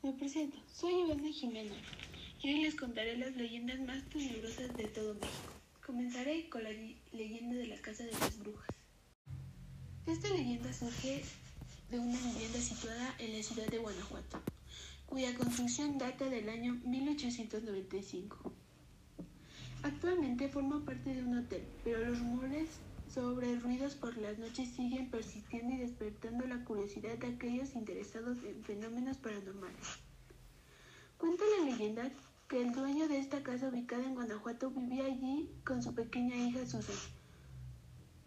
Me presento, soy Ivana Jimena y hoy les contaré las leyendas más tenebrosas de todo México. Comenzaré con la leyenda de la Casa de las Brujas. Esta leyenda surge de una vivienda situada en la ciudad de Guanajuato, cuya construcción data del año 1895. Actualmente forma parte de un hotel, pero los rumores sobre ruidos por las noches siguen persistiendo y despertando la curiosidad de aquellos interesados en fenómenos paranormales. Cuenta la leyenda que el dueño de esta casa ubicada en Guanajuato vivía allí con su pequeña hija Susan,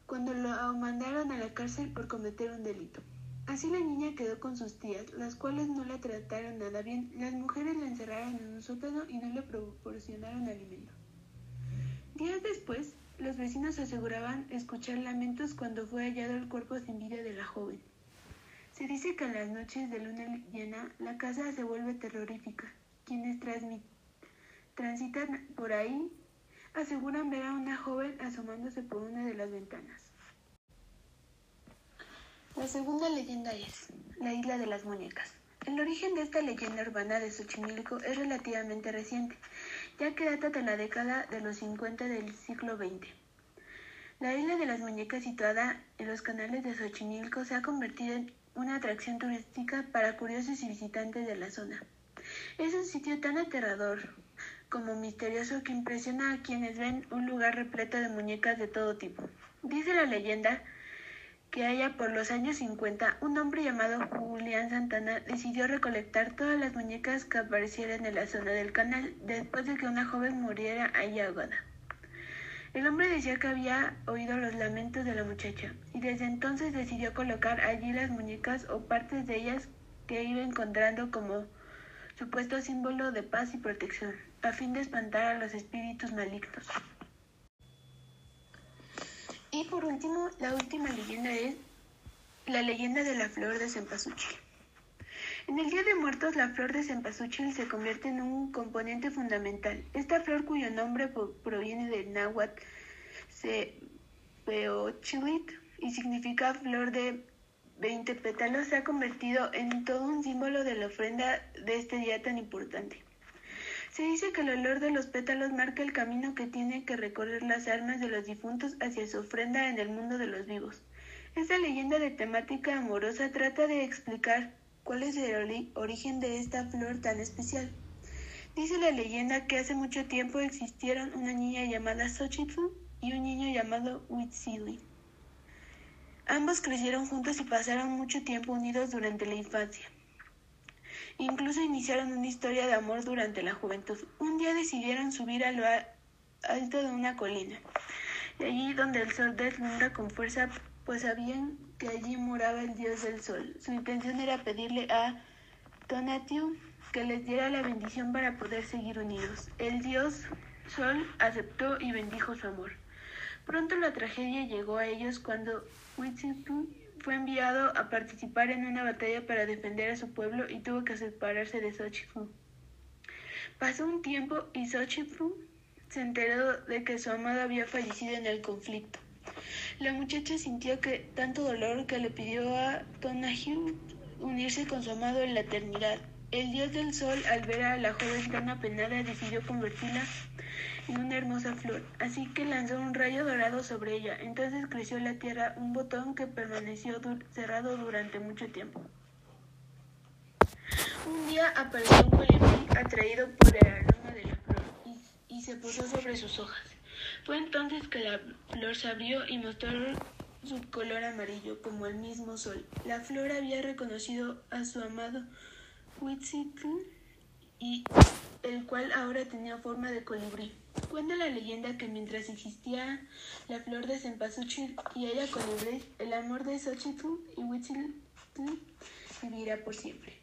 cuando lo mandaron a la cárcel por cometer un delito. Así la niña quedó con sus tías, las cuales no la trataron nada bien. Las mujeres la encerraron en un sótano y no le proporcionaron alimento. Días después, los vecinos aseguraban escuchar lamentos cuando fue hallado el cuerpo sin vida de la joven. Se dice que en las noches de luna llena la casa se vuelve terrorífica. Quienes transitan por ahí aseguran ver a una joven asomándose por una de las ventanas. La segunda leyenda es la isla de las muñecas. El origen de esta leyenda urbana de Xochimilco es relativamente reciente ya que data de la década de los 50 del siglo XX. La isla de las muñecas situada en los canales de Xochimilco se ha convertido en una atracción turística para curiosos y visitantes de la zona. Es un sitio tan aterrador como misterioso que impresiona a quienes ven un lugar repleto de muñecas de todo tipo. Dice la leyenda que haya por los años 50, un hombre llamado Julián Santana decidió recolectar todas las muñecas que aparecieran en la zona del canal después de que una joven muriera ahí ahogada. El hombre decía que había oído los lamentos de la muchacha y desde entonces decidió colocar allí las muñecas o partes de ellas que iba encontrando como supuesto símbolo de paz y protección, a fin de espantar a los espíritus malignos. Por último, la última leyenda es la leyenda de la flor de cempasúchil. En el Día de Muertos, la flor de cempasúchil se convierte en un componente fundamental. Esta flor, cuyo nombre proviene del náhuatl Cepeochilit y significa flor de 20 pétalos, se ha convertido en todo un símbolo de la ofrenda de este día tan importante. Se dice que el olor de los pétalos marca el camino que tienen que recorrer las almas de los difuntos hacia su ofrenda en el mundo de los vivos. Esta leyenda de temática amorosa trata de explicar cuál es el origen de esta flor tan especial. Dice la leyenda que hace mucho tiempo existieron una niña llamada Xochitl y un niño llamado Huitzili. Ambos crecieron juntos y pasaron mucho tiempo unidos durante la infancia. Incluso iniciaron una historia de amor durante la juventud. Un día decidieron subir a lo alto de una colina, y allí donde el sol deslumbra con fuerza, pues sabían que allí moraba el dios del sol. Su intención era pedirle a Tonatiuh que les diera la bendición para poder seguir unidos. El dios Sol aceptó y bendijo su amor. Pronto la tragedia llegó a ellos cuando Huitzilpu fue enviado a participar en una batalla para defender a su pueblo y tuvo que separarse de Xochitl. Pasó un tiempo y Xochitl se enteró de que su amado había fallecido en el conflicto. La muchacha sintió que tanto dolor que le pidió a Tonahiu unirse con su amado en la eternidad. El dios del sol, al ver a la joven tan apenada, decidió convertirla en una hermosa flor, así que lanzó un rayo dorado sobre ella. Entonces creció la tierra un botón que permaneció cerrado durante mucho tiempo. Un día apareció un colibrí atraído por el aroma de la flor y, y se posó sobre sus hojas. Fue entonces que la flor se abrió y mostró su color amarillo como el mismo sol. La flor había reconocido a su amado Huitzitl y el cual ahora tenía forma de colibrí. Cuenta la leyenda que mientras existía la flor de cempasúchil y ella colibrí, el amor de Xochitl y Huitzitl vivirá por siempre.